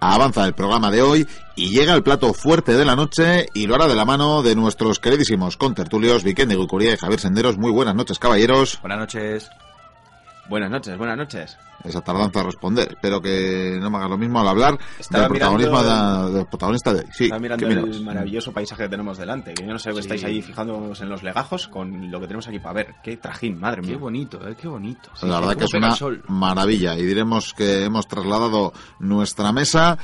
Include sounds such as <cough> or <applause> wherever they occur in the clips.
avanza el programa de hoy y llega el plato fuerte de la noche y lo hará de la mano de nuestros queridísimos contertulios Vicente Gucuría y Javier Senderos. Muy buenas noches, caballeros. Buenas noches. Buenas noches, buenas noches. Esa tardanza a responder. Espero que no me hagas lo mismo al hablar del protagonismo de, del protagonista de hoy. Sí, Estaba mirando el maravilloso paisaje que tenemos delante. Que yo no sé, sí. estáis ahí fijándonos en los legajos con lo que tenemos aquí para ver. Qué trajín, madre mía. Qué bonito, eh, qué bonito. Sí, la verdad que es una maravilla. Y diremos que hemos trasladado nuestra mesa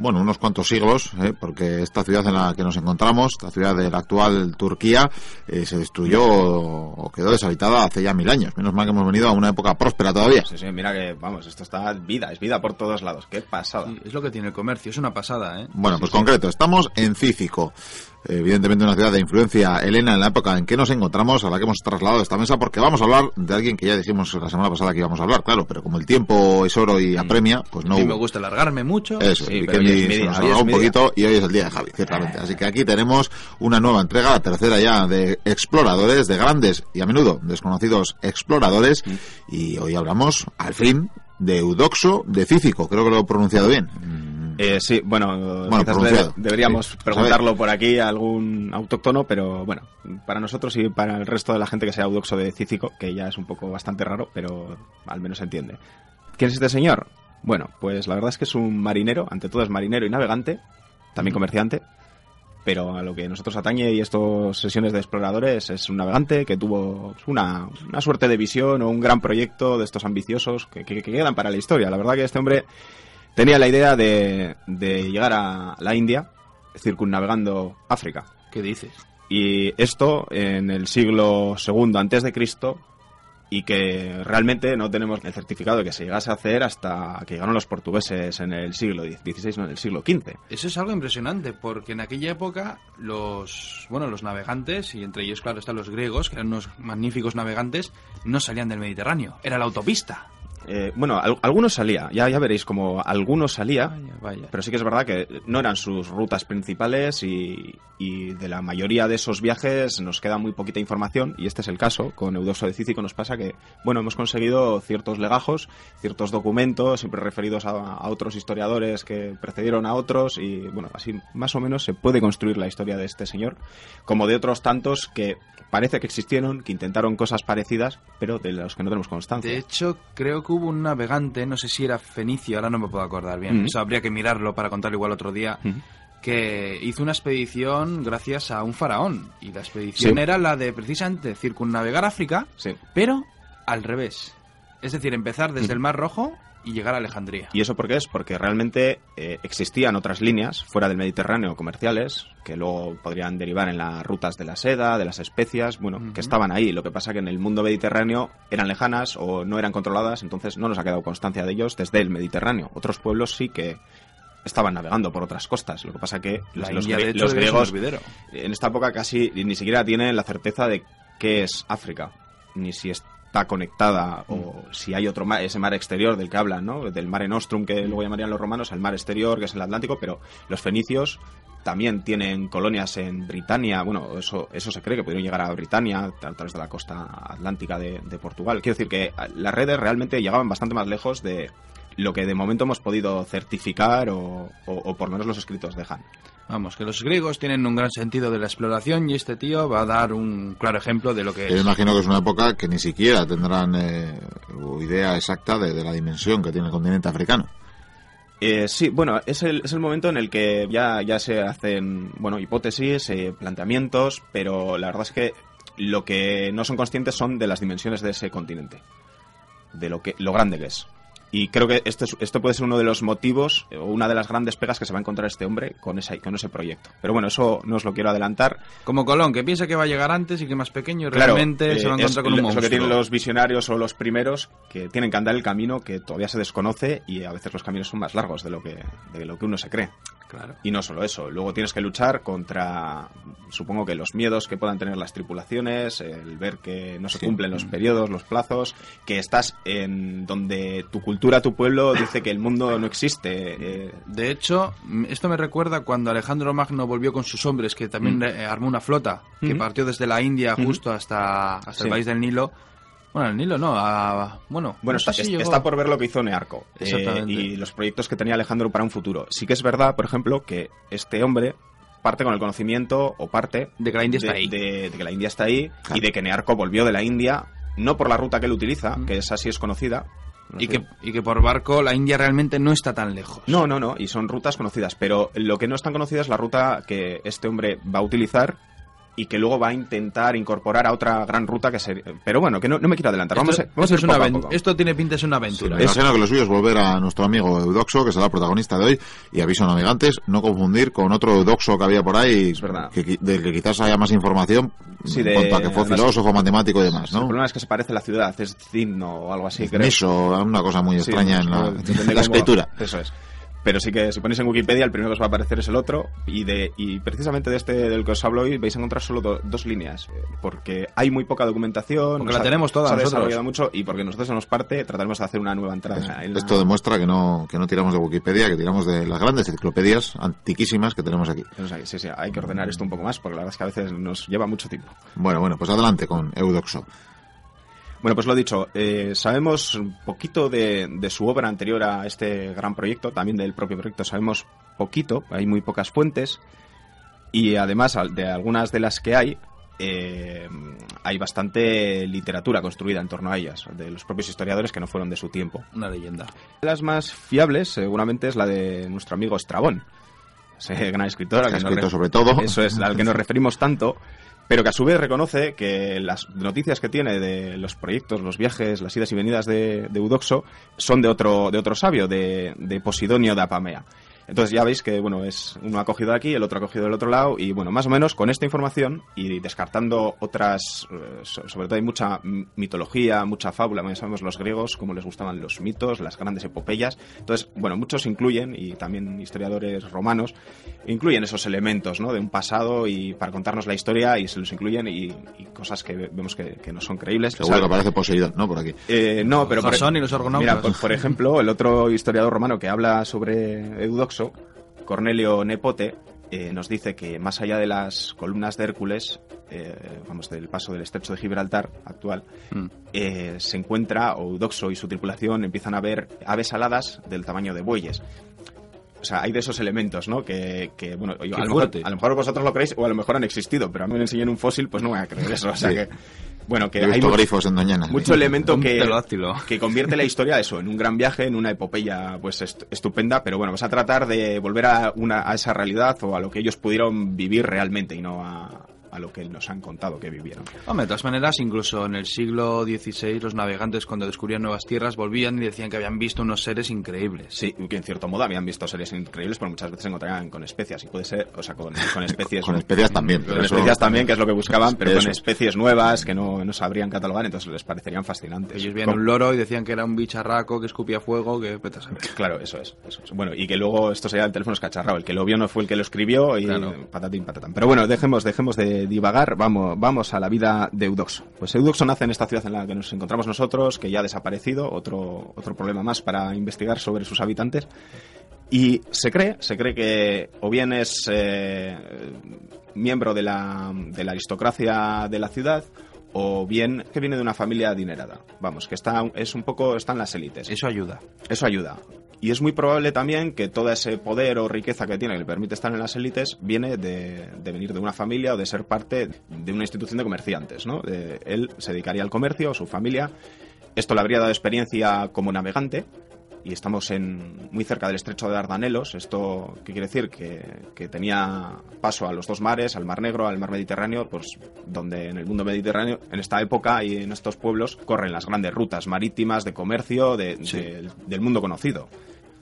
bueno, unos cuantos siglos, ¿eh? porque esta ciudad en la que nos encontramos, esta ciudad de la actual Turquía, eh, se destruyó o quedó deshabitada hace ya mil años. Menos mal que hemos venido a una época próspera todavía. Sí, sí, mira que, vamos, esto está vida, es vida por todos lados. Qué pasada. Sí, es lo que tiene el comercio, es una pasada, ¿eh? Bueno, pues concreto, estamos en Cícico evidentemente una ciudad de influencia helena en la época en que nos encontramos, a la que hemos trasladado esta mesa, porque vamos a hablar de alguien que ya dijimos la semana pasada que íbamos a hablar, claro, pero como el tiempo es oro y apremia, pues no. Sí, me gusta alargarme mucho. Eso, sí, nos alargó un poquito y hoy es el día de Javi, ciertamente. Así que aquí tenemos una nueva entrega, la tercera ya, de exploradores, de grandes y a menudo desconocidos exploradores, y hoy hablamos, al fin, de Eudoxo de Cícico, creo que lo he pronunciado bien. Eh, sí, bueno, quizás deberíamos preguntarlo por aquí a algún autóctono, pero bueno, para nosotros y para el resto de la gente que sea audoxo de Cícico, que ya es un poco bastante raro, pero al menos se entiende. ¿Quién es este señor? Bueno, pues la verdad es que es un marinero, ante todo es marinero y navegante, también comerciante, pero a lo que nosotros atañe y estas sesiones de exploradores es un navegante que tuvo una, una suerte de visión o un gran proyecto de estos ambiciosos que, que, que quedan para la historia. La verdad que este hombre tenía la idea de, de llegar a la India circunnavegando África. ¿Qué dices? Y esto en el siglo II antes de Cristo y que realmente no tenemos el certificado de que se llegase a hacer hasta que llegaron los portugueses en el siglo XVI, no en el siglo XV. Eso es algo impresionante, porque en aquella época los, bueno, los navegantes, y entre ellos, claro, están los griegos, que eran unos magníficos navegantes, no salían del Mediterráneo, era la autopista. Eh, bueno, al, algunos salía, ya, ya veréis como algunos salía, vaya, vaya. pero sí que es verdad que no eran sus rutas principales y, y, de la mayoría de esos viajes nos queda muy poquita información y este es el caso. Con Eudoxo de Cícico nos pasa que, bueno, hemos conseguido ciertos legajos, ciertos documentos, siempre referidos a, a otros historiadores que precedieron a otros y, bueno, así más o menos se puede construir la historia de este señor, como de otros tantos que parece que existieron, que intentaron cosas parecidas, pero de los que no tenemos constancia. De hecho, creo que hubo un navegante, no sé si era fenicio, ahora no me puedo acordar bien, mm -hmm. eso habría que mirarlo para contarlo igual otro día, mm -hmm. que hizo una expedición gracias a un faraón. Y la expedición sí. era la de precisamente circunnavegar África, sí. pero al revés. Es decir, empezar desde mm -hmm. el Mar Rojo y llegar a Alejandría. ¿Y eso por qué es? Porque realmente eh, existían otras líneas fuera del Mediterráneo comerciales que luego podrían derivar en las rutas de la seda, de las especias, bueno, uh -huh. que estaban ahí. Lo que pasa que en el mundo mediterráneo eran lejanas o no eran controladas, entonces no nos ha quedado constancia de ellos desde el Mediterráneo. Otros pueblos sí que estaban navegando por otras costas. Lo que pasa que la los, India, hecho, los griegos en esta época casi ni siquiera tienen la certeza de qué es África, ni si es está conectada o Mm. si hay otro mar, ese mar exterior del que hablan, ¿no? Del mare nostrum que luego llamarían los romanos, al mar exterior que es el Atlántico, pero los fenicios también tienen colonias en Britania, bueno, eso, eso se cree que pudieron llegar a Britania a través de la costa atlántica de, de Portugal. Quiero decir que las redes realmente llegaban bastante más lejos de lo que de momento hemos podido certificar o, o, o por lo menos los escritos dejan. Vamos, que los griegos tienen un gran sentido de la exploración y este tío va a dar un claro ejemplo de lo que Yo es. imagino que es una época que ni siquiera tendrán eh, idea exacta de, de, la dimensión que tiene el continente africano. Eh, sí, bueno, es el, es el momento en el que ya, ya se hacen bueno hipótesis, eh, planteamientos, pero la verdad es que lo que no son conscientes son de las dimensiones de ese continente, de lo que lo grande que es. Y creo que esto, es, esto puede ser uno de los motivos o una de las grandes pegas que se va a encontrar este hombre con, esa, con ese proyecto. Pero bueno, eso no os lo quiero adelantar. Como Colón, que piensa que va a llegar antes y que más pequeño y claro, realmente eh, se va a encontrar con un monstruo. Es lo que tienen los visionarios o los primeros que tienen que andar el camino que todavía se desconoce y a veces los caminos son más largos de lo que, de lo que uno se cree. Claro. Y no solo eso, luego tienes que luchar contra, supongo que los miedos que puedan tener las tripulaciones, el ver que no se sí. cumplen los periodos, los plazos, que estás en donde tu cultura, tu pueblo dice que el mundo no existe. Eh. De hecho, esto me recuerda cuando Alejandro Magno volvió con sus hombres, que también mm. armó una flota, que mm -hmm. partió desde la India justo mm -hmm. hasta, hasta sí. el país del Nilo Bueno, al Nilo no, bueno, bueno está, por ver lo que hizo Nearco eh, y los proyectos que tenía Alejandro para un futuro. Sí que es verdad, por ejemplo, que este hombre parte con el conocimiento o parte de que la India está ahí, de, que la India está ahí y de que Nearco volvió de la India no por la ruta que él utiliza, que esa sí es conocida, y, que, y que por barco la India realmente no está tan lejos. No, no, no, y son rutas conocidas, pero lo que no es tan conocida es la ruta que este hombre va a utilizar y que luego va a intentar incorporar a otra gran ruta que sería... Pero bueno, que no, me quiero adelantar. Vamos, esto, a, vamos esto tiene pinta de ser una aventura. Sí, que lo suyo es volver a nuestro amigo Eudoxo, que será el protagonista de hoy, y aviso a navegantes, no confundir con otro Eudoxo que había por ahí, Que, del que quizás haya más información, sí, de, que fue filósofo, matemático y demás, ¿no? El problema es que se parece a la ciudad, es Cigno o algo así, creo. Eso, una cosa muy extraña en la <laughs> escritura. Eso es. Pero sí que si ponéis en Wikipedia, el primero que os va a aparecer es el otro. Y de y precisamente de este del que os hablo hoy vais a encontrar solo dos líneas. Porque hay muy poca documentación. Porque la tenemos toda. Se ha desarrollado mucho y porque nosotros se nos parte, trataremos de hacer una nueva entrada. Esto demuestra que no, que no tiramos de Wikipedia, que tiramos de las grandes enciclopedias antiquísimas que tenemos aquí. sí, sí, hay que ordenar esto un poco más porque la verdad es que a veces nos lleva mucho tiempo. Bueno, bueno, pues adelante con Eudoxo. Bueno, pues lo dicho, eh, sabemos un poquito de, su obra anterior a este gran proyecto, también del propio proyecto sabemos poquito, hay muy pocas fuentes y además de algunas de las que hay, eh, hay bastante literatura construida en torno a ellas, de los propios historiadores que no fueron de su tiempo. Una leyenda. Las más fiables seguramente es la de nuestro amigo Estrabón, ese gran escritor. Que, escrito sobre todo. Eso es, al que nos referimos tanto pero que a su vez reconoce que las noticias que tiene de los proyectos, los viajes, las idas y venidas de, Eudoxo son de otro, de otro sabio, de Posidonio de Apamea. Entonces ya veis que bueno es uno ha cogido de aquí, el otro ha cogido del otro lado y bueno más o menos con esta información y descartando otras, eh, sobre todo hay mucha mitología, mucha fábula, ya sabemos los griegos cómo les gustaban los mitos, las grandes epopeyas. Entonces bueno muchos incluyen y también historiadores romanos incluyen esos elementos ¿no? de un pasado y para contarnos la historia y se los incluyen y, cosas que vemos que, no son creíbles. Seguro que aparece poseído, ¿no? Por aquí. Eh, no, pero por, y los mira, por ejemplo el otro historiador romano que habla sobre Eudoxo Cornelio Nepote, eh, nos dice que más allá de las columnas de Hércules, eh, vamos, del paso del estrecho de Gibraltar actual, mm. eh, se encuentra Eudoxo y su tripulación empiezan a ver aves aladas del tamaño de bueyes. O sea, hay de esos elementos, ¿no? Que, bueno, a lo, mejor, vosotros lo creéis o a lo mejor han existido, pero a mí me enseñan un fósil, pues no voy a creer eso. O sea que bueno, que hay mucho, en Doñana. mucho elemento que, que convierte la historia eso en un gran viaje, en una epopeya pues estupenda, pero bueno, vas a tratar de volver a, una, a esa realidad o a lo que ellos pudieron vivir realmente y no a, a lo que nos han contado que vivieron. Hombre, de todas maneras, incluso en el siglo XVI los navegantes cuando descubrían nuevas tierras volvían y decían que habían visto unos seres increíbles. Sí, que en cierto modo habían visto seres increíbles, pero muchas veces se encontraban con especias y puede ser, o sea, con, <laughs> especies... con especies también. Con especies también, que es lo que buscaban, pero con especies nuevas que no, no sabrían catalogar, entonces les parecerían fascinantes. Ellos veían un loro y decían que era un bicharraco que escupía fuego, que... Claro, eso es, eso es, Bueno, y que luego esto sería el teléfono escacharrado, el que lo vio no fue el que lo escribió y patatín, patatán. Pero bueno, dejemos, dejemos de divagar, vamos vamos, a la vida de Eudoxo. Pues Eudoxo nace en esta ciudad en la que nos encontramos nosotros, que ya ha desaparecido, otro, otro problema más para investigar sobre sus habitantes. Y se cree, se cree que o bien es eh, miembro de la, de la aristocracia de la ciudad, o bien que viene de una familia adinerada. Vamos, que está es un poco están las élites. Eso ayuda. Eso ayuda. Y es muy probable también que todo ese poder o riqueza que tiene, que le permite estar en las élites, viene de, venir de una familia o de ser parte de una institución de comerciantes. ¿no? él se dedicaría al comercio, su familia. Esto le habría dado experiencia como navegante, y estamos en, muy cerca del estrecho de Dardanelos. ¿Esto qué quiere decir? Que, tenía paso a los dos mares, al Mar Negro, al Mar Mediterráneo, pues donde en el mundo mediterráneo, en esta época y en estos pueblos, corren las grandes rutas marítimas de comercio del mundo conocido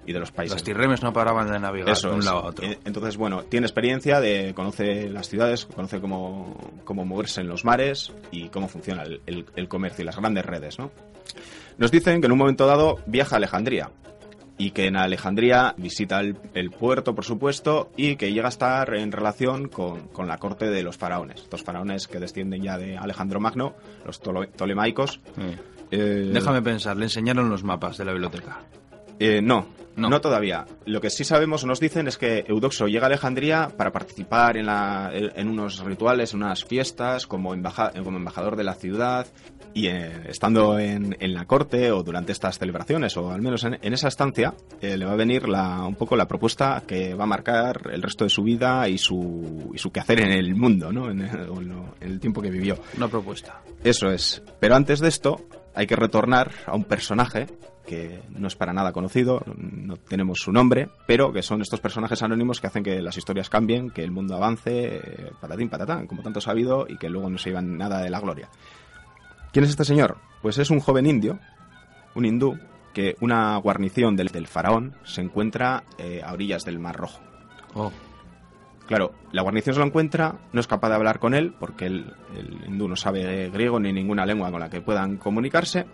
y de los países. Los tirremes no paraban de navegar de un lado a otro. Entonces, bueno, tiene experiencia, de conoce las ciudades, conoce cómo, cómo moverse en los mares y cómo funciona el, el comercio y las grandes redes, ¿no? Nos dicen que en un momento dado viaja a Alejandría y que en Alejandría visita el, puerto, por supuesto, y que llega a estar en relación con, la corte de los faraones, estos faraones que descienden ya de Alejandro Magno, los tolemaicos. Eh, Déjame pensar, le enseñaron los mapas de la biblioteca. Eh, no, no. todavía. Lo que sí sabemos, nos dicen, es que Eudoxo llega a Alejandría para participar en, la, en unos rituales, en unas fiestas, como, como embajador de la ciudad, y eh, estando en, la corte o durante estas celebraciones, o al menos en, esa estancia, eh, le va a venir la, un poco la propuesta que va a marcar el resto de su vida y su, y su quehacer en el mundo, ¿no? En el, en el tiempo que vivió. Una propuesta. Eso es. Pero antes de esto, hay que retornar a un personaje que no es para nada conocido, no tenemos su nombre, pero que son estos personajes anónimos que hacen que las historias cambien, que el mundo avance, eh, patatín, patatán, como tanto sabido, y que luego no se iban nada de la gloria. ¿Quién es este señor? Pues es un joven indio, un hindú, que una guarnición del, faraón se encuentra eh, a orillas del Mar Rojo. Oh. Claro, la guarnición se lo encuentra, no es capaz de hablar con él, porque el, el hindú no sabe griego ni ninguna lengua con la que puedan comunicarse,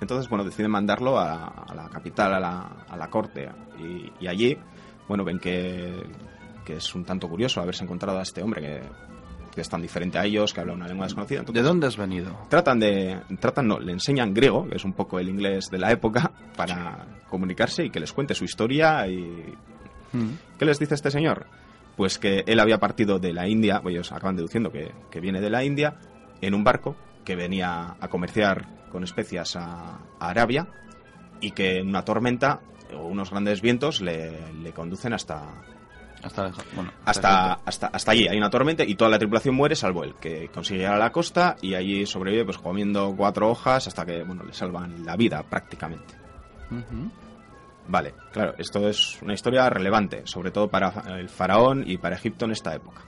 entonces, bueno, deciden mandarlo a, la capital, a la, a la corte. Y, allí, bueno, ven que, que, es un tanto curioso haberse encontrado a este hombre que, que, es tan diferente a ellos, que habla una lengua desconocida. ¿De dónde has venido? Tratan de, tratan, no, le enseñan griego, que es un poco el inglés de la época, para comunicarse y que les cuente su historia y... Mm. ¿Qué les dice este señor? Pues que él había partido de la India, ellos acaban deduciendo que, que viene de la India, en un barco que venía a comerciar con especias a, Arabia y que en una tormenta o unos grandes vientos le, le conducen hasta, hasta, bueno, hasta, hasta, hasta, allí hay una tormenta y toda la tripulación muere salvo él, que consigue llegar a la costa y allí sobrevive pues comiendo cuatro hojas hasta que bueno le salvan la vida prácticamente. Vale, claro, esto es una historia relevante, sobre todo para el faraón y para Egipto en esta época.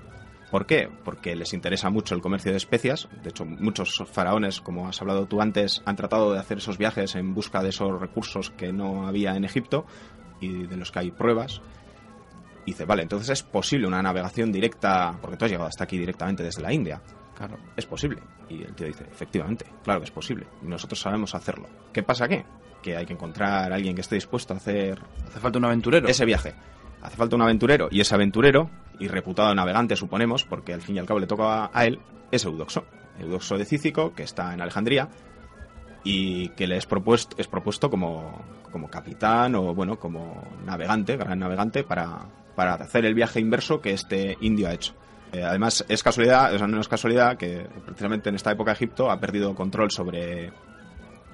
¿Por qué? Porque les interesa mucho el comercio de especias. De hecho, muchos faraones, como has hablado tú antes, han tratado de hacer esos viajes en busca de esos recursos que no había en Egipto y de los que hay pruebas. Y dice, vale, entonces es posible una navegación directa, porque tú has llegado hasta aquí directamente desde la India. Claro. Es posible. Y el tío dice, efectivamente, claro que es posible. Y nosotros sabemos hacerlo. ¿Qué pasa qué? Que hay que encontrar a alguien que esté dispuesto a hacer... Hace falta un aventurero. Ese viaje. Hace falta un aventurero. Y ese aventurero y reputado navegante, suponemos, porque al fin y al cabo le toca a él, es Eudoxo. Eudoxo de Cícico, que está en Alejandría y que le es propuesto, es propuesto como, como capitán o, bueno, como navegante, gran navegante, para, para hacer el viaje inverso que este indio ha hecho. Eh, además, es casualidad, o sea, no es casualidad que precisamente en esta época Egipto ha perdido control sobre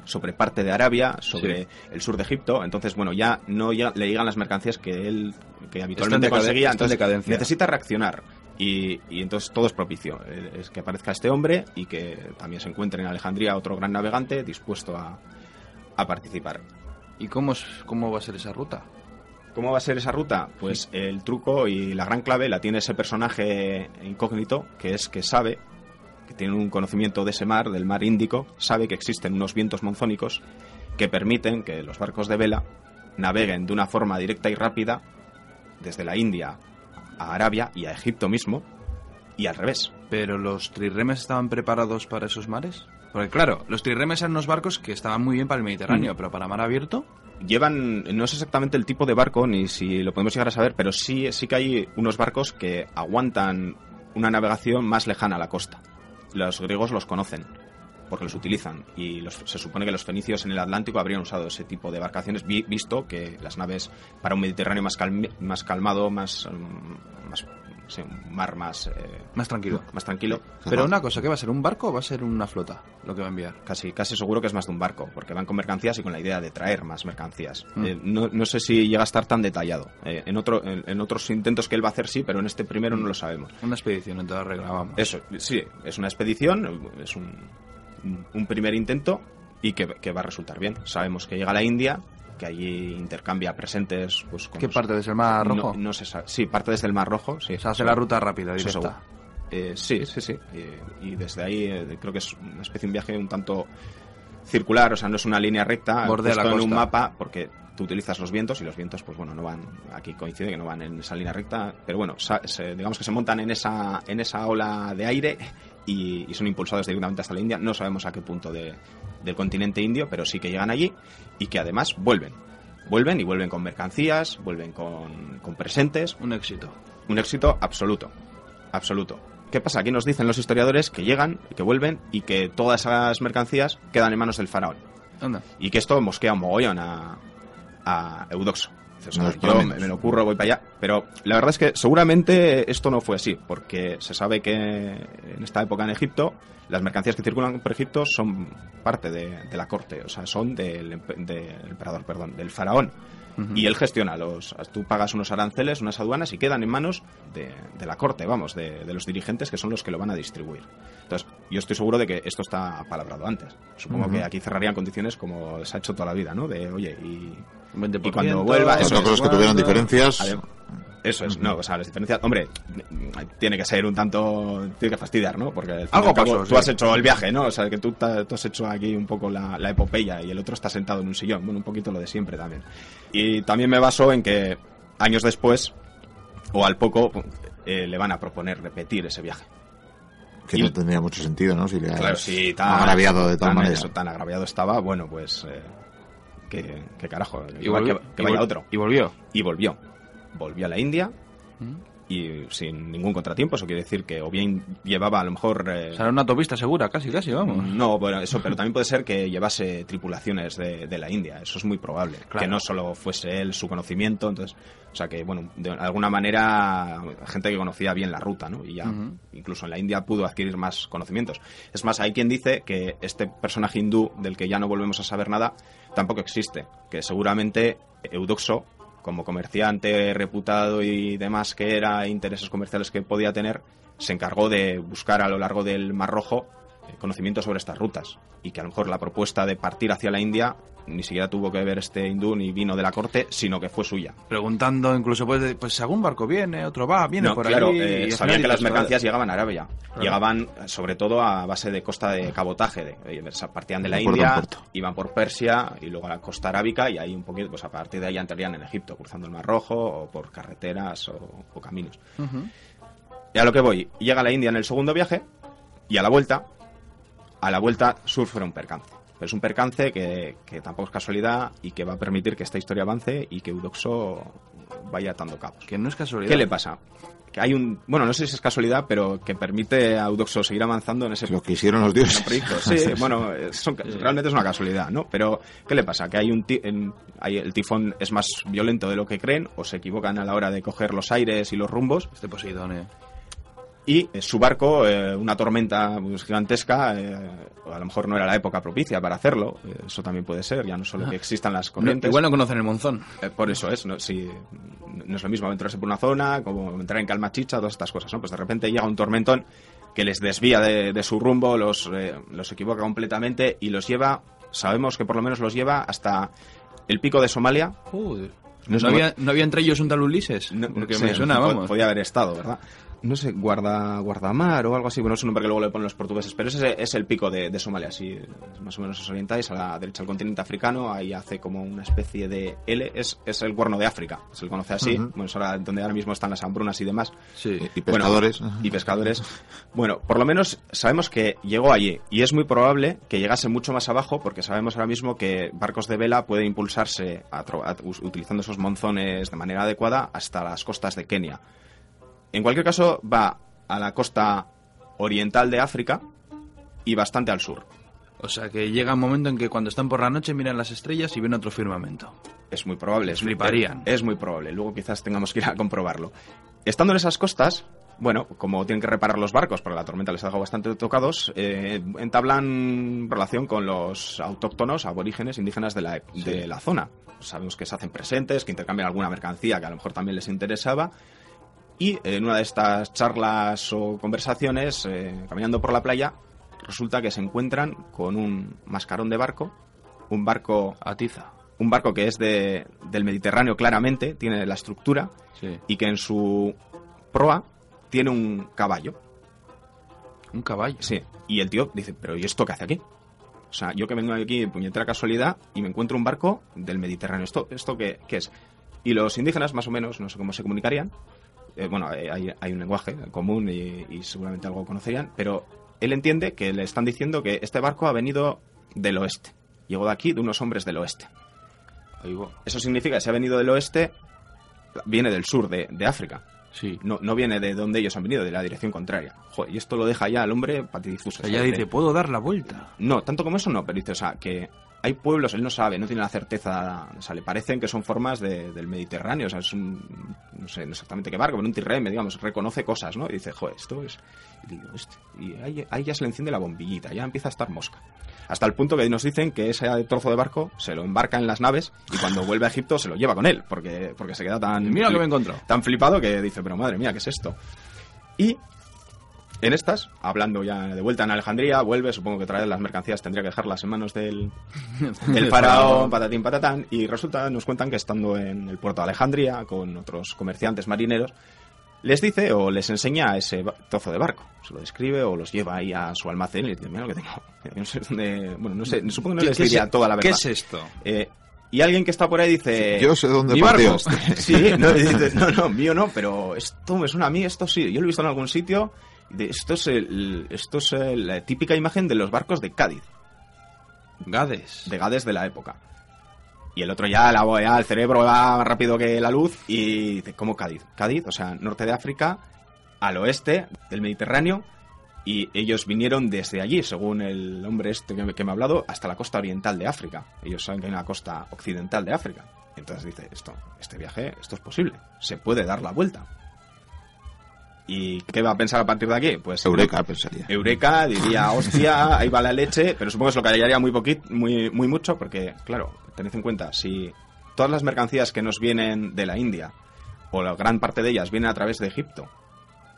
sobre parte de Arabia, sobre el sur de Egipto. Entonces, bueno, ya no le llegan las mercancías que él que habitualmente conseguía. Entonces, necesita reaccionar. Y, entonces todo es propicio. Eh, es que aparezca este hombre y que también se encuentre en Alejandría otro gran navegante dispuesto a, a participar. ¿Y cómo, es, cómo va a ser esa ruta? ¿Cómo va a ser esa ruta? Pues el truco y la gran clave la tiene ese personaje incógnito que es que sabe que tiene un conocimiento de ese mar, del mar Índico, sabe que existen unos vientos monzónicos que permiten que los barcos de vela naveguen de una forma directa y rápida desde la India a Arabia y a Egipto mismo y al revés. ¿Pero los trirremes estaban preparados para esos mares? Porque claro, los trirremes eran unos barcos que estaban muy bien para el Mediterráneo, mm. pero para mar abierto llevan, no es exactamente el tipo de barco, ni si lo podemos llegar a saber, pero sí, sí que hay unos barcos que aguantan una navegación más lejana a la costa los griegos los conocen porque los utilizan y se supone que los fenicios en el Atlántico habrían usado ese tipo de embarcaciones visto que las naves para un Mediterráneo más, más calmado, más, mm, más un mar más... Eh, más tranquilo. Más tranquilo. Pero una cosa, ¿qué va a ser? ¿Un barco o va a ser una flota lo que va a enviar? Casi, casi seguro que es más de un barco, porque van con mercancías y con la idea de traer más mercancías. Mm. Eh, no, no, sé si llega a estar tan detallado. Eh, en, otro, en, otros intentos que él va a hacer sí, pero en este primero no lo sabemos. Una expedición en toda regla, vamos. Eso, sí, es una expedición, es un, un primer intento y que, que va a resultar bien. Sabemos que llega a la India, que allí intercambia presentes. Pues, ¿Qué parte desde el Mar Rojo? No, se sabe. Sí, parte desde el Mar Rojo. Sí, se hace la ruta rápida, directa. Eh, sí, sí, sí. y desde ahí eh, creo que es una especie de un viaje un tanto circular, o sea, no es una línea recta, Bordea en un mapa, porque tú utilizas los vientos y los vientos, pues bueno, no van, aquí coincide que no van en esa línea recta, pero bueno, digamos que se montan en esa, en esa ola de aire y, son impulsados directamente hasta la India. No sabemos a qué punto del continente indio, pero sí que llegan allí y que además vuelven. Vuelven y vuelven con mercancías, vuelven con, con presentes. Un éxito. Un éxito absoluto. Absoluto. ¿Qué pasa? Aquí nos dicen los historiadores que llegan, que vuelven y que todas esas mercancías quedan en manos del faraón. Anda. Y que esto mosquea un mogollón a, a Eudoxo. Yo me, me, lo ocurro, voy para allá. Pero la verdad es que seguramente esto no fue así, porque se sabe que en esta época en Egipto las mercancías que circulan por Egipto son parte de, la corte, o sea, son del, del emperador, perdón, del faraón. Y él gestiona los. Tú pagas unos aranceles, unas aduanas y quedan en manos de, la corte, vamos, de, los dirigentes que son los que lo van a distribuir. Entonces, yo estoy seguro de que esto está palabrado antes. Supongo que aquí cerrarían condiciones como se ha hecho toda la vida, ¿no? De, oye, y, y cuando vuelva. Eso, es, que tuvieron diferencias. Eso es, no, o sea, las diferencias, hombre, tiene que ser un tanto, tiene que fastidiar, ¿no? Porque algo pasó, tú has hecho el viaje, ¿no? O sea, que tú, has hecho aquí un poco la, epopeya y el otro está sentado en un sillón, bueno, un poquito lo de siempre también. Y también me baso en que años después, o al poco, eh, le van a proponer repetir ese viaje. Que no tendría mucho sentido, ¿no? Si le claro, si tan, agraviado de tal tan, manera. Eso, tan agraviado estaba, bueno, pues... Eh, que, carajo, igual que, vaya otro. Y volvió. Y volvió volvió a la India y sin ningún contratiempo. Eso quiere decir que o bien llevaba a lo mejor... Eh, o sea, una autopista segura, casi, casi, vamos. No, bueno, eso, pero también puede ser que llevase tripulaciones de, la India. Eso es muy probable. Que no solo fuese él su conocimiento, entonces... O sea que, bueno, de alguna manera, gente que conocía bien la ruta, ¿no? Y ya, incluso en la India pudo adquirir más conocimientos. Es más, hay quien dice que este personaje hindú, del que ya no volvemos a saber nada, tampoco existe. Que seguramente Eudoxo como comerciante reputado y demás que era, intereses comerciales que podía tener, se encargó de buscar a lo largo del Mar Rojo eh, conocimiento sobre estas rutas. Y que a lo mejor la propuesta de partir hacia la India ni siquiera tuvo que ver este hindú ni vino de la corte, sino que fue suya. Preguntando incluso, pues, pues algún barco viene, otro va, viene por claro, ahí. Eh, sabían que las mercancías llegaban a Arabia. Llegaban sobre todo a base de costa de cabotaje. De, partían de la India, iban por Persia y luego a la costa arábica y ahí un poquito, pues a partir de ahí entrarían en Egipto, cruzando el Mar Rojo o por carreteras o, caminos. Y a lo que voy, llega a la India en el segundo viaje y a la vuelta a la vuelta sufre un percance. Pero es un percance que, tampoco es casualidad y que va a permitir que esta historia avance y que Eudoxo vaya atando cabos. Que no es casualidad. ¿Qué le pasa? Que hay un, bueno, no sé si es casualidad, pero que permite a Eudoxo seguir avanzando en ese Lo que hicieron los dioses. <laughs> Sí, bueno, realmente es una casualidad, ¿no? Pero ¿qué le pasa? Que hay un hay, el tifón es más violento de lo que creen o se equivocan a la hora de coger los aires y los rumbos. Este Poseidón, eh y eh, su barco, eh, una tormenta pues, gigantesca, eh, a lo mejor no era la época propicia para hacerlo, eso también puede ser, ya no solo que existan las corrientes. igual no conocen el monzón. por eso es, no, si, no es lo mismo aventurarse por una zona, como entrar en calmachicha, todas estas cosas, ¿no? Pues de repente llega un tormentón que les desvía de, su rumbo, los, los equivoca completamente y los lleva, sabemos que por lo menos los lleva hasta el pico de Somalia. No, había, ¿No, había, entre ellos un tal Ulises? porque me suena, vamos. Podía haber estado, ¿verdad? No sé, guarda, guardamar o algo así, bueno, es un nombre que luego le ponen los portugueses, pero ese es el pico de, Somalia, si más o menos os orientáis a la derecha del continente africano, ahí hace como una especie de L, es, es el cuerno de África, se le conoce así, bueno, es ahora donde ahora mismo están las hambrunas y demás. Sí, y pescadores. y pescadores. Bueno, por lo menos sabemos que llegó allí, y es muy probable que llegase mucho más abajo, porque sabemos ahora mismo que barcos de vela pueden impulsarse utilizando esos monzones de manera adecuada hasta las costas de Kenia. En cualquier caso, va a la costa oriental de África y bastante al sur. O sea que llega un momento en que cuando están por la noche miran las estrellas y ven otro firmamento. Es muy probable. Es, Fliparían. Es, muy probable. Luego quizás tengamos que ir a comprobarlo. Estando en esas costas, bueno, como tienen que reparar los barcos, porque la tormenta les ha dejado bastante tocados, eh, entablan relación con los autóctonos, aborígenes, indígenas de la, de la zona. Sabemos que se hacen presentes, que intercambian alguna mercancía que a lo mejor también les interesaba y en una de estas charlas o conversaciones, eh, caminando por la playa, resulta que se encuentran con un mascarón de barco, un barco... Atiza. Un barco que es de, del Mediterráneo claramente, tiene la estructura, y que en su proa tiene un caballo. ¿Un caballo? Sí. Y el tío dice, pero ¿y esto qué hace aquí? O sea, yo que vengo aquí puñetera casualidad y me encuentro un barco del Mediterráneo. ¿Esto, esto qué, qué es? Y los indígenas, más o menos, no sé cómo se comunicarían, eh, bueno, eh, hay, un lenguaje común y, seguramente algo conocerían, pero él entiende que le están diciendo que este barco ha venido del oeste. Llegó de aquí, de unos hombres del oeste. Eso significa que si ha venido del oeste, viene del sur de, África. Sí. No, no viene de donde ellos han venido, de la dirección contraria. y esto lo deja ya al hombre patidifuso. ya dice, ¿puedo dar la vuelta? No, tanto como eso no, pero dice, o sea, que hay pueblos, él no sabe, no tiene la certeza, o sea, le parecen que son formas del Mediterráneo, o sea, es un, no sé exactamente qué barco, pero un tirreme, digamos, reconoce cosas, ¿no? Y dice, joder, esto es... Y digo, este", y ahí, ahí, ya se le enciende la bombillita, ya empieza a estar mosca. Hasta el punto que nos dicen que ese trozo de barco se lo embarca en las naves y cuando <laughs> vuelve a Egipto se lo lleva con él, porque, porque se queda tan... Mira que me encontró. Tan flipado que dice, pero madre mía, ¿qué es esto? Y en estas, hablando ya de vuelta en Alejandría, vuelve, supongo que traer las mercancías tendría que dejarlas en manos del, <laughs> del faraón, patatín patatán, y resulta, nos cuentan que estando en el puerto de Alejandría con otros comerciantes marineros, les dice o les enseña ese trozo de barco. Se lo describe o los lleva ahí a su almacén y les dice, mira lo que tengo. <laughs> No sé dónde... Bueno, no sé, supongo que no les diría toda la verdad. ¿Qué es esto? Eh, y alguien que está por ahí dice... Yo sé dónde partió <laughs> Sí, no, no, no, mío no, pero esto me suena a mí, esto sí. Yo lo he visto en algún sitio esto es, el, esto es la típica imagen de los barcos de Cádiz. Gades. De Gades de la época. Y el otro ya, la, ya el cerebro va más rápido que la luz y dice, ¿cómo Cádiz? Cádiz, o sea, norte de África, al oeste del Mediterráneo, y ellos vinieron desde allí, según el hombre este que me, que me, ha hablado, hasta la costa oriental de África. Ellos saben que hay una costa occidental de África. Entonces dice, esto, este viaje, esto es posible, se puede dar la vuelta. ¿Y qué va a pensar a partir de aquí? Pues Eureka pensaría. Eureka diría, hostia, ahí va la leche, pero supongo que es lo que hallaría muy poquito, muy, muy mucho, porque, claro, tened en cuenta, si todas las mercancías que nos vienen de la India, o la gran parte de ellas vienen a través de Egipto,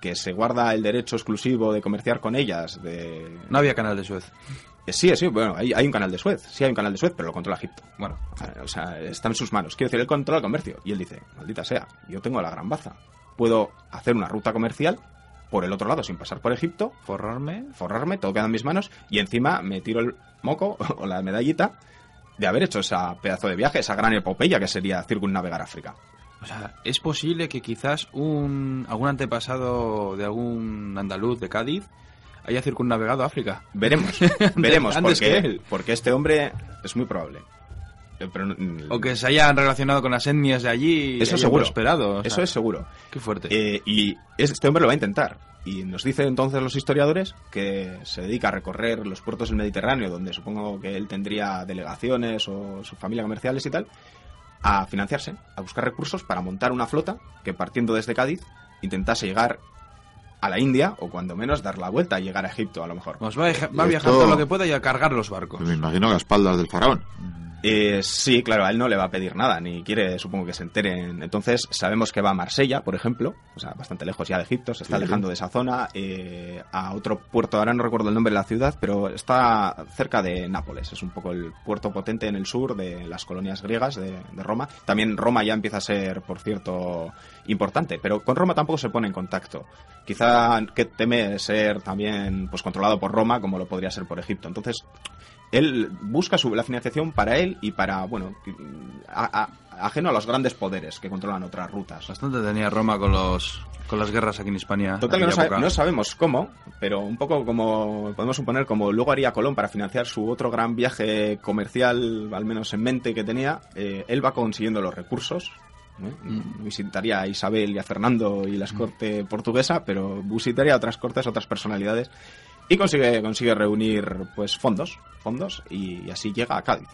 que se guarda el derecho exclusivo de comerciar con ellas, de... No había canal de Suez. Eh, sí, sí, bueno, hay, hay, un canal de Suez, sí hay un canal de Suez, pero lo controla Egipto. Bueno, o sea, está en sus manos. Quiero decir, él controla el comercio. Y él dice, maldita sea, yo tengo la gran baza puedo hacer una ruta comercial por el otro lado sin pasar por Egipto, forrarme, forrarme, todo queda en mis manos y encima me tiro el moco <laughs> o la medallita de haber hecho ese pedazo de viaje, esa gran epopeya que sería circunnavegar África. O sea, es posible que quizás un algún antepasado de algún andaluz de Cádiz haya circunnavegado África. Veremos, <laughs> veremos, porque, porque este hombre es muy probable. Eh, o que se hayan relacionado con las etnias de allí. Eso seguro. Esperado, Eso es seguro. Qué fuerte. Eh, y este hombre lo va a intentar. Y nos dicen entonces los historiadores que se dedica a recorrer los puertos del Mediterráneo, donde supongo que él tendría delegaciones o su familia comerciales y tal, a financiarse, a buscar recursos para montar una flota que partiendo desde Cádiz intentase llegar a la India o cuando menos dar la vuelta y llegar a Egipto a lo mejor. Pues va a, va viajar todo lo que pueda y a cargar los barcos. me imagino a las espaldas del faraón. Eh, sí, claro, a él no le va a pedir nada, ni quiere, supongo que se enteren. Entonces, sabemos que va a Marsella, por ejemplo, o sea, bastante lejos ya de Egipto, se está alejando de esa zona, eh, a otro puerto, ahora no recuerdo el nombre de la ciudad, pero está cerca de Nápoles, es un poco el puerto potente en el sur de las colonias griegas de, Roma. También Roma ya empieza a ser, por cierto, importante, pero con Roma tampoco se pone en contacto. Quizá que teme ser también pues controlado por Roma, como lo podría ser por Egipto. Entonces, él busca su, la financiación para él y para, bueno, ajeno a los grandes poderes que controlan otras rutas. Bastante tenía Roma con los con las guerras aquí en España. Total no, no, sabemos cómo, pero un poco como podemos suponer como luego haría Colón para financiar su otro gran viaje comercial, al menos en mente que tenía, eh, él va consiguiendo los recursos. Mm. Visitaría a Isabel y a Fernando y la mm. corte portuguesa, pero visitaría a otras cortes, otras personalidades y consigue, consigue reunir pues fondos, fondos y, así llega a Cádiz.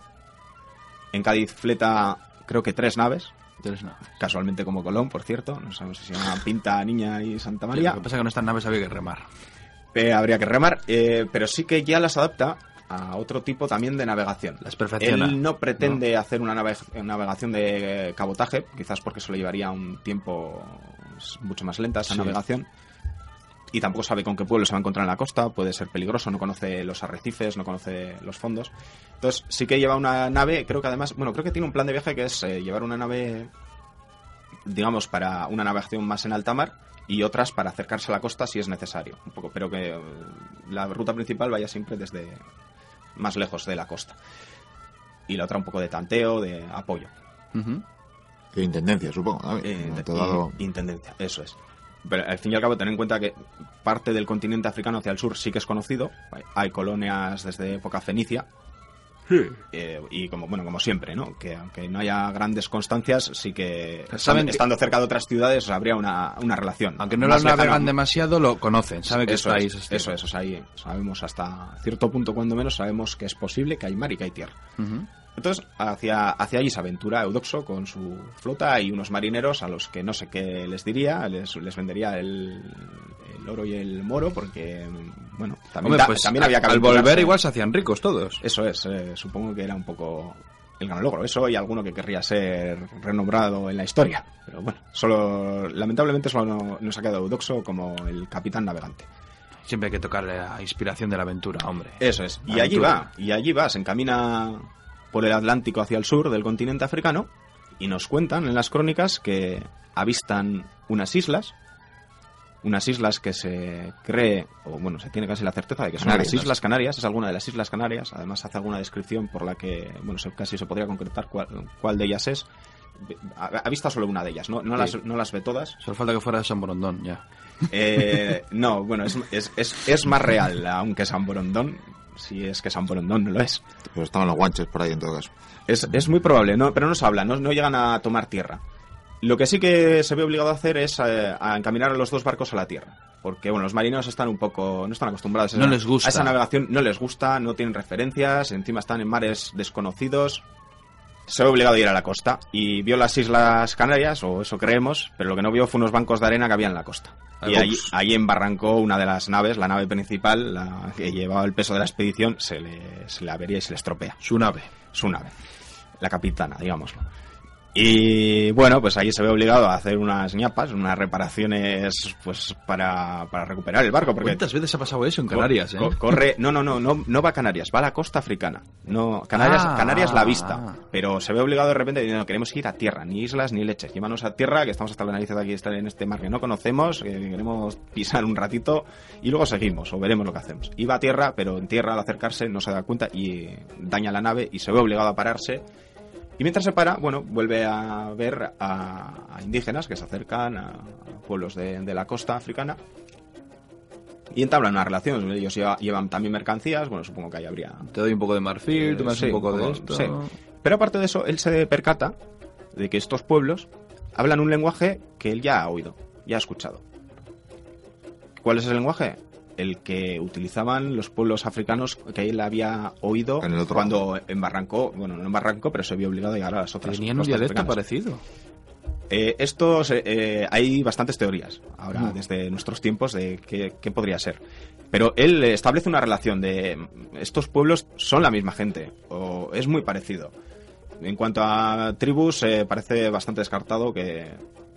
En Cádiz fleta creo que tres naves, Tres naves. Casualmente como Colón, por cierto. No sabemos si se llama Pinta, Niña y Santa María. lo que pasa es que en estas naves había que remar. Eh, habría que remar, eh, pero sí que ya las adapta a otro tipo también de navegación. Las perfecciona. Él no pretende hacer una navegación de cabotaje, quizás porque eso le llevaría un tiempo mucho más lenta esa navegación y tampoco sabe con qué pueblo se va a encontrar en la costa, puede ser peligroso, no conoce los arrecifes, no conoce los fondos. Entonces sí que lleva una nave, creo que además, bueno, creo que tiene un plan de viaje que es eh, llevar una nave, digamos, para una navegación más en alta mar y otras para acercarse a la costa si es necesario, un poco, pero que eh, la ruta principal vaya siempre desde más lejos de la costa. Y la otra un poco de tanteo, de apoyo. De intendencia, supongo. Eh, intendencia, eso es. Pero al fin y al cabo, tener en cuenta que parte del continente africano hacia el sur sí que es conocido. Hay colonias desde época fenicia. Eh, y como bueno como siempre, ¿no? Que aunque no haya grandes constancias, sí que saben estando cerca de otras ciudades habría una, una relación. Aunque no lo navegan demasiado, lo conocen, saben que eso es, Eso es, o sea, ahí sabemos hasta cierto punto, cuando menos, sabemos que es posible que hay mar y que hay tierra. Entonces, hacia, hacia allí se aventura Eudoxo con su flota y unos marineros a los que no sé qué les diría, les, les vendería el, el oro y el moro, porque, bueno, también, pues también había que Al volver igual se hacían ricos todos. Eso es, eh, supongo que era un poco el gran logro. Eso y alguno que querría ser renombrado en la historia. Pero bueno, solo lamentablemente solo nos ha quedado Eudoxo como el capitán navegante. Siempre hay que tocar la inspiración de la aventura, hombre. Eso es. Y allí va, y allí va, se encamina por el Atlántico hacia el sur del continente africano y nos cuentan en las crónicas que avistan unas islas, unas islas que se cree, o bueno, se tiene casi la certeza de que son las Islas Canarias, es alguna de las Islas Canarias, además hace alguna descripción por la que, bueno, casi se podría concretar cuál, de ellas es. Ha visto solo una de ellas, no, no, las, no las ve todas. Solo falta que fuera de San Borondón, ya. Eh, no, bueno, es, es, es, es, más real, aunque San Borondón, si es que San Borondón no lo es. Pero estaban los guanches por ahí en todo caso. Es, es muy probable, no, pero no se habla, no, no, llegan a tomar tierra. Lo que sí que se ve obligado a hacer es eh, a encaminar a los dos barcos a la tierra. Porque, bueno, los marineros están un poco. no están acostumbrados a esa, les gusta. a esa navegación, no les gusta, no tienen referencias, encima están en mares desconocidos. Se ve obligado a ir a la costa y vio las Islas Canarias, o eso creemos, pero lo que no vio fue unos bancos de arena que había en la costa. Y ahí, ahí embarrancó una de las naves, la nave principal, la que llevaba el peso de la expedición, se le, se le avería y se le estropea. Su nave. Su nave. La capitana, digámoslo. Y bueno, pues ahí se ve obligado a hacer unas ñapas, unas reparaciones pues para, para recuperar el barco. Porque ¿Cuántas veces ha pasado eso en Canarias? eh? Corre, no, no, no, no, no va a Canarias, va a la costa africana. No, Canarias, ah. Canarias la vista, pero se ve obligado de repente no queremos ir a tierra, ni islas ni leches, llévanos a tierra, que estamos hasta la nariz de aquí, estar en este mar que no conocemos, que queremos pisar un ratito y luego seguimos o veremos lo que hacemos. Iba a tierra, pero en tierra al acercarse no se da cuenta y daña la nave y se ve obligado a pararse y mientras se para, bueno, vuelve a ver a, indígenas que se acercan a, pueblos de, la costa africana y entablan una relación. Ellos llevan también mercancías, bueno, supongo que ahí habría... Te doy un poco de marfil, tú me das un poco de esto... Sí. Pero aparte de eso, él se percata de que estos pueblos hablan un lenguaje que él ya ha oído, ya ha escuchado. ¿Cuál es el lenguaje? El que utilizaban los pueblos africanos que él había oído cuando embarrancó, bueno, no embarrancó, pero se vio obligado a llegar a las otras. Tenían un dialecto parecido. Eh, estos, eh, hay bastantes teorías ahora, mm. desde nuestros tiempos, de qué, podría ser. Pero él establece una relación de estos pueblos son la misma gente, o es muy parecido. En cuanto a tribus, eh, parece bastante descartado que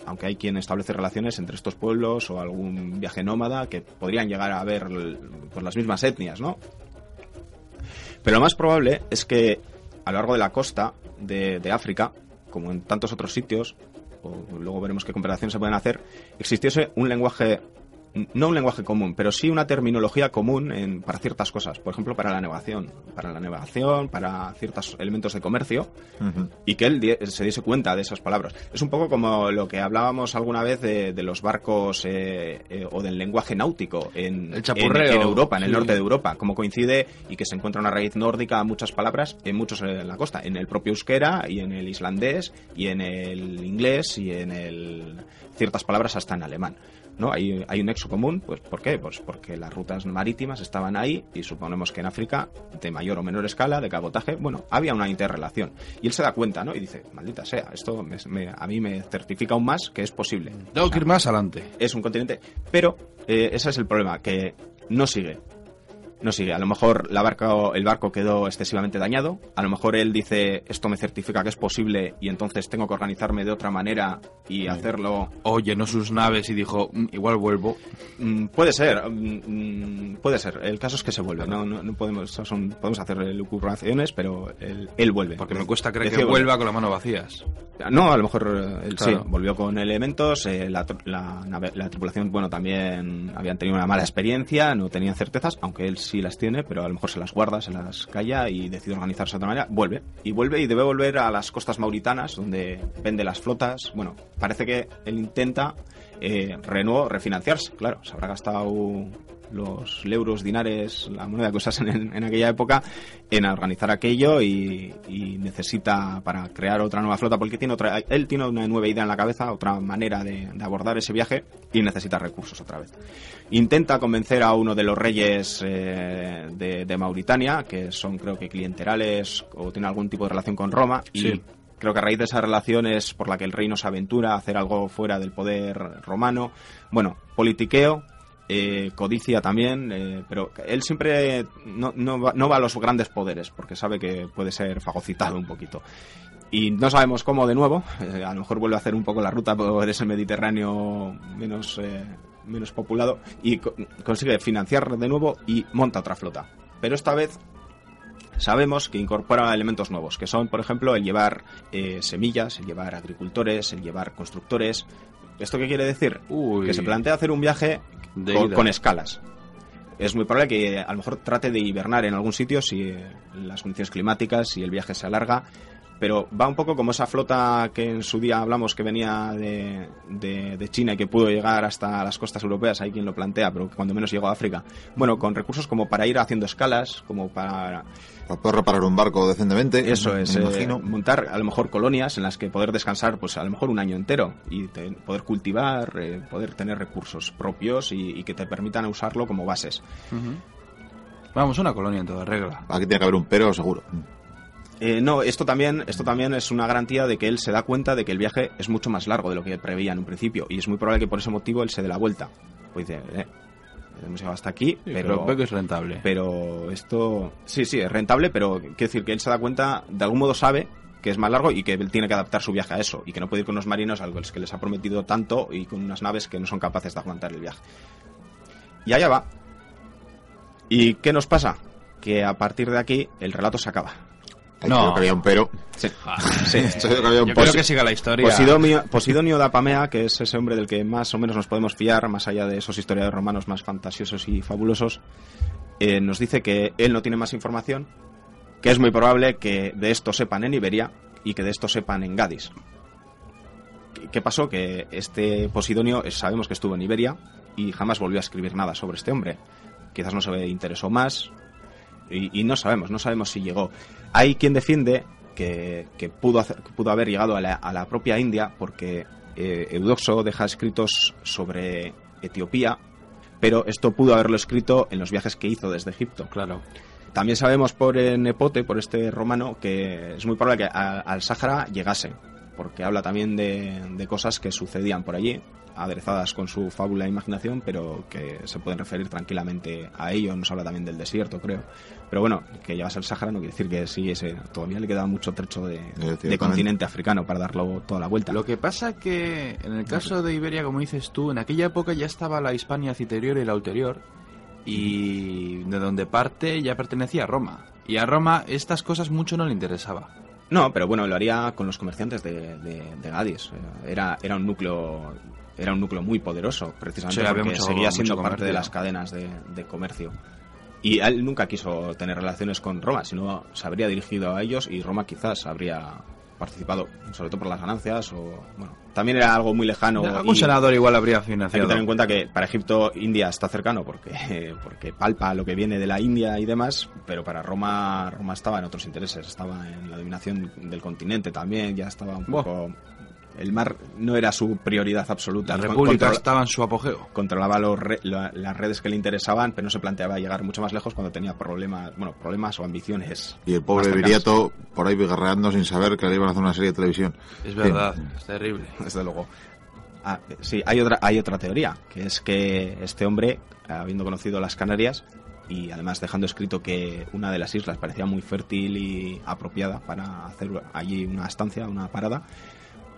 aunque hay quien establece relaciones entre estos pueblos o algún viaje nómada que podrían llegar a ver por las mismas etnias, ¿no? Pero lo más probable es que a lo largo de la costa de, de África, como en tantos otros sitios, o luego veremos qué comparaciones se pueden hacer, existiese un lenguaje no un lenguaje común, pero sí una terminología común en, para ciertas cosas. Por ejemplo, para la navegación. Para la navegación, para ciertos elementos de comercio. Y que él se diese cuenta de esas palabras. Es un poco como lo que hablábamos alguna vez de, los barcos eh, eh, o del lenguaje náutico en, en, Europa, en el norte de Europa. Como coincide y que se encuentra una raíz nórdica a muchas palabras en muchos en la costa. En el propio euskera y en el islandés y en el inglés y en el ciertas palabras hasta en alemán. ¿No? Hay, hay un nexo común, pues ¿por qué? Pues porque las rutas marítimas estaban ahí y suponemos que en África, de mayor o menor escala, de cabotaje, bueno, había una interrelación. Y él se da cuenta, ¿no? Y dice, maldita sea, esto a mí me certifica aún más que es posible. Tengo que ir más adelante. Es un continente, pero eh, ese es el problema, que no sigue no sigue. A lo mejor la barca, el barco quedó excesivamente dañado. A lo mejor él dice, esto me certifica que es posible y entonces tengo que organizarme de otra manera y hacerlo. O llenó sus naves y dijo, mm, igual vuelvo. Mm, puede ser, mm, puede ser. El caso es que se vuelve. No, no, podemos, son, podemos hacer lucubraciones, pero él, vuelve. Porque me cuesta creer que vuelva con las manos vacías. No, a lo mejor eh, él sí, volvió con elementos. Eh, la, la tripulación, bueno, también habían tenido una mala experiencia, no tenían certezas, aunque él sí las tiene, pero a lo mejor se las guarda, se las calla y decide organizarse de otra manera, vuelve. Y vuelve y debe volver a las costas mauritanas, donde vende las flotas. Bueno, parece que él intenta eh, refinanciarse, claro, se habrá gastado los euros, dinares, la moneda que usasen en, aquella época, en organizar aquello y, necesita para crear otra nueva flota, porque tiene otra, él tiene una nueva idea en la cabeza, otra manera de, abordar ese viaje y necesita recursos otra vez. Intenta convencer a uno de los reyes eh, de, Mauritania, que son creo que clienterales o tienen algún tipo de relación con Roma, y creo que a raíz de esa relación es por la que el reino se aventura a hacer algo fuera del poder romano. Bueno, politiqueo, eh, codicia también, eh, pero él siempre no, va, a los grandes poderes porque sabe que puede ser fagocitado un poquito. Y no sabemos cómo de nuevo, eh, a lo mejor vuelve a hacer un poco la ruta por ese Mediterráneo menos, menos populado y consigue financiar de nuevo y monta otra flota. Pero esta vez sabemos que incorpora elementos nuevos, que son, por ejemplo, el llevar semillas, el llevar agricultores, el llevar constructores, ¿Esto qué quiere decir? Que se plantea hacer un viaje con, escalas. Es muy probable que a lo mejor trate de hibernar en algún sitio si las condiciones climáticas, si el viaje se alarga pero va un poco como esa flota que en su día hablamos que venía de, de, China y que pudo llegar hasta las costas europeas, hay quien lo plantea, pero cuando menos llegó a África. Bueno, con recursos como para ir haciendo escalas, como para... Para poder reparar un barco decentemente. Eso es, eh, montar a lo mejor colonias en las que poder descansar pues a lo mejor un año entero y poder cultivar, eh, poder tener recursos propios y, que te permitan usarlo como bases. Vamos, una colonia en toda regla. Aquí tiene que haber un pero seguro. Eh, no, esto también, esto también es una garantía de que él se da cuenta de que el viaje es mucho más largo de lo que preveía en un principio y es muy probable que por ese motivo él se dé la vuelta. Pues dice, eh, hemos llegado hasta aquí, pero, que es rentable. Pero esto, sí, sí, es rentable, pero quiere decir que él se da cuenta, de algún modo sabe que es más largo y que él tiene que adaptar su viaje a eso y que no puede ir con unos marinos a los que les ha prometido tanto y con unas naves que no son capaces de aguantar el viaje. Y allá va. ¿Y qué nos pasa? Que a partir de aquí el relato se acaba no. que había un pero. Sí. Ah, <laughs> sí. Yo creo que siga la historia. Posidonio, da Pamea, que es ese hombre del que más o menos nos podemos fiar, más allá de esos historiadores romanos más fantasiosos y fabulosos, eh, nos dice que él no tiene más información, que es muy probable que de esto sepan en Iberia y que de esto sepan en Gadis. ¿Qué pasó? Que este Posidonio sabemos que estuvo en Iberia y jamás volvió a escribir nada sobre este hombre. Quizás no se interesó más, y, no sabemos, no sabemos si llegó. Hay quien defiende que, pudo, pudo haber llegado a la, propia India porque eh, Eudoxo deja escritos sobre Etiopía, pero esto pudo haberlo escrito en los viajes que hizo desde Egipto. Claro. También sabemos por Nepote, por este romano, que es muy probable que al Sáhara llegase, porque habla también de, de cosas que sucedían por allí aderezadas con su fábula e imaginación, pero que se pueden referir tranquilamente a ello. Nos habla también del desierto, creo. Pero bueno, que llevas el Sahara no quiere decir que sí, ese, todavía le queda mucho trecho de, continente africano para darlo toda la vuelta. Lo que pasa que en el caso de Iberia, como dices tú, en aquella época ya estaba la Hispania citerior y la ulterior, y de donde parte ya pertenecía a Roma. Y a Roma estas cosas mucho no le interesaba. No, pero bueno, lo haría con los comerciantes de, de, Gadis. Era, era un núcleo era un núcleo muy poderoso, precisamente porque seguía siendo parte de las cadenas de, comercio. Y él nunca quiso tener relaciones con Roma, sino se habría dirigido a ellos y Roma quizás habría participado, sobre todo por las ganancias o bueno, también era algo muy lejano. Un senador igual habría financiado. Hay que tener en cuenta que para Egipto India está cercano porque <laughs> porque palpa lo que viene de la India y demás, pero para Roma Roma estaba en otros intereses, estaba en la dominación del continente también, ya estaba un poco el mar no era su prioridad absoluta. La República estaba en su apogeo. Controlaba los las redes que le interesaban, pero no se planteaba llegar mucho más lejos cuando tenía problemas, bueno, problemas o ambiciones. Y el pobre Viriato por ahí guerreando sin saber que le iban a hacer una serie de televisión. Es verdad, es terrible. <laughs> Desde luego. Ah, sí, hay otra, hay otra teoría, que es que este hombre, habiendo conocido las Canarias, y además dejando escrito que una de las islas parecía muy fértil y apropiada para hacer allí una estancia, una parada,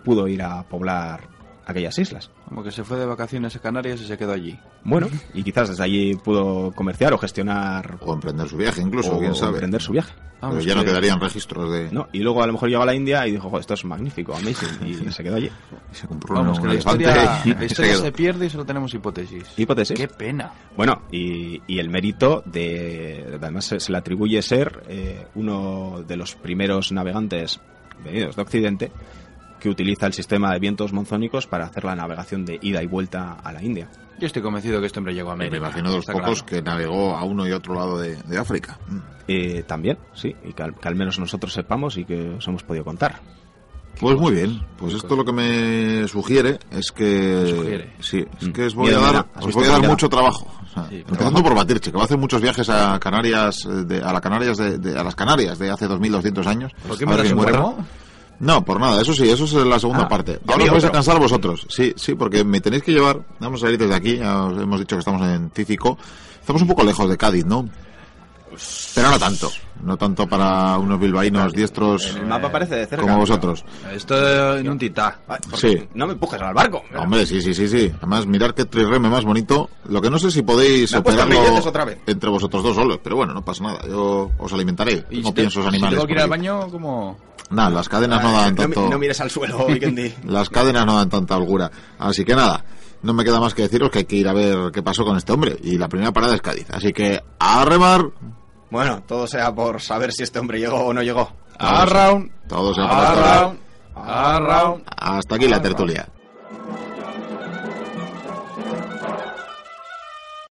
pudo ir a poblar aquellas islas. Como que se fue de vacaciones a Canarias y se quedó allí. Bueno, y quizás desde allí pudo comerciar o gestionar. O emprender su viaje, incluso, quién sabe. emprender su viaje. Pero ya no quedarían registros de. No, y luego a lo mejor llegó a la India y dijo, esto es magnífico, amazing, y <laughs> se quedó allí. Y se compró Vamos, que la historia, se, pierde y solo tenemos hipótesis. Hipótesis. Qué pena. Bueno, y, y el mérito de. Además, se, le atribuye ser eh, uno de los primeros navegantes venidos de Occidente que utiliza el sistema de vientos monzónicos para hacer la navegación de ida y vuelta a la India. Yo estoy convencido que este hombre llegó a América. Me imagino de los pocos que navegó a uno y otro lado de, África. Eh, también, sí, y que al, menos nosotros sepamos y que os hemos podido contar. Pues muy bien, pues esto lo que me sugiere es que sí, es que os voy a dar, os voy a dar mucho trabajo. empezando por Batirche, que va a hacer muchos viajes a Canarias, de, a, Canarias de, a las Canarias de hace 2.200 años. ¿Por qué me no, por nada, eso sí, eso es la segunda ah, parte. Ahora os vais a cansar vosotros. Sí, sí, porque me tenéis que llevar, vamos a ir desde aquí, ya os hemos dicho que estamos en Cícico. Estamos un poco lejos de Cádiz, ¿no? Pero no tanto, no tanto para unos bilbaínos diestros el mapa parece de cerca, como vosotros. Esto en un titá. Sí. No me empujes al barco. Hombre, sí, sí, sí, sí. Además, mirar qué trirreme más bonito. Lo que no sé si podéis operarlo entre vosotros dos solos, pero bueno, no pasa nada. Yo os alimentaré. No pienso esos animales. Si tengo que ir al baño, como Nada, las cadenas no dan tanto. No, mires al suelo, <laughs> Las cadenas no dan tanta holgura. Así que nada, no me queda más que deciros que hay que ir a ver qué pasó con este hombre. Y la primera parada es Cádiz. Así que a remar. Bueno, todo sea por saber si este hombre llegó o no llegó. A round. Todo sea por round. A round. Hasta aquí la tertulia.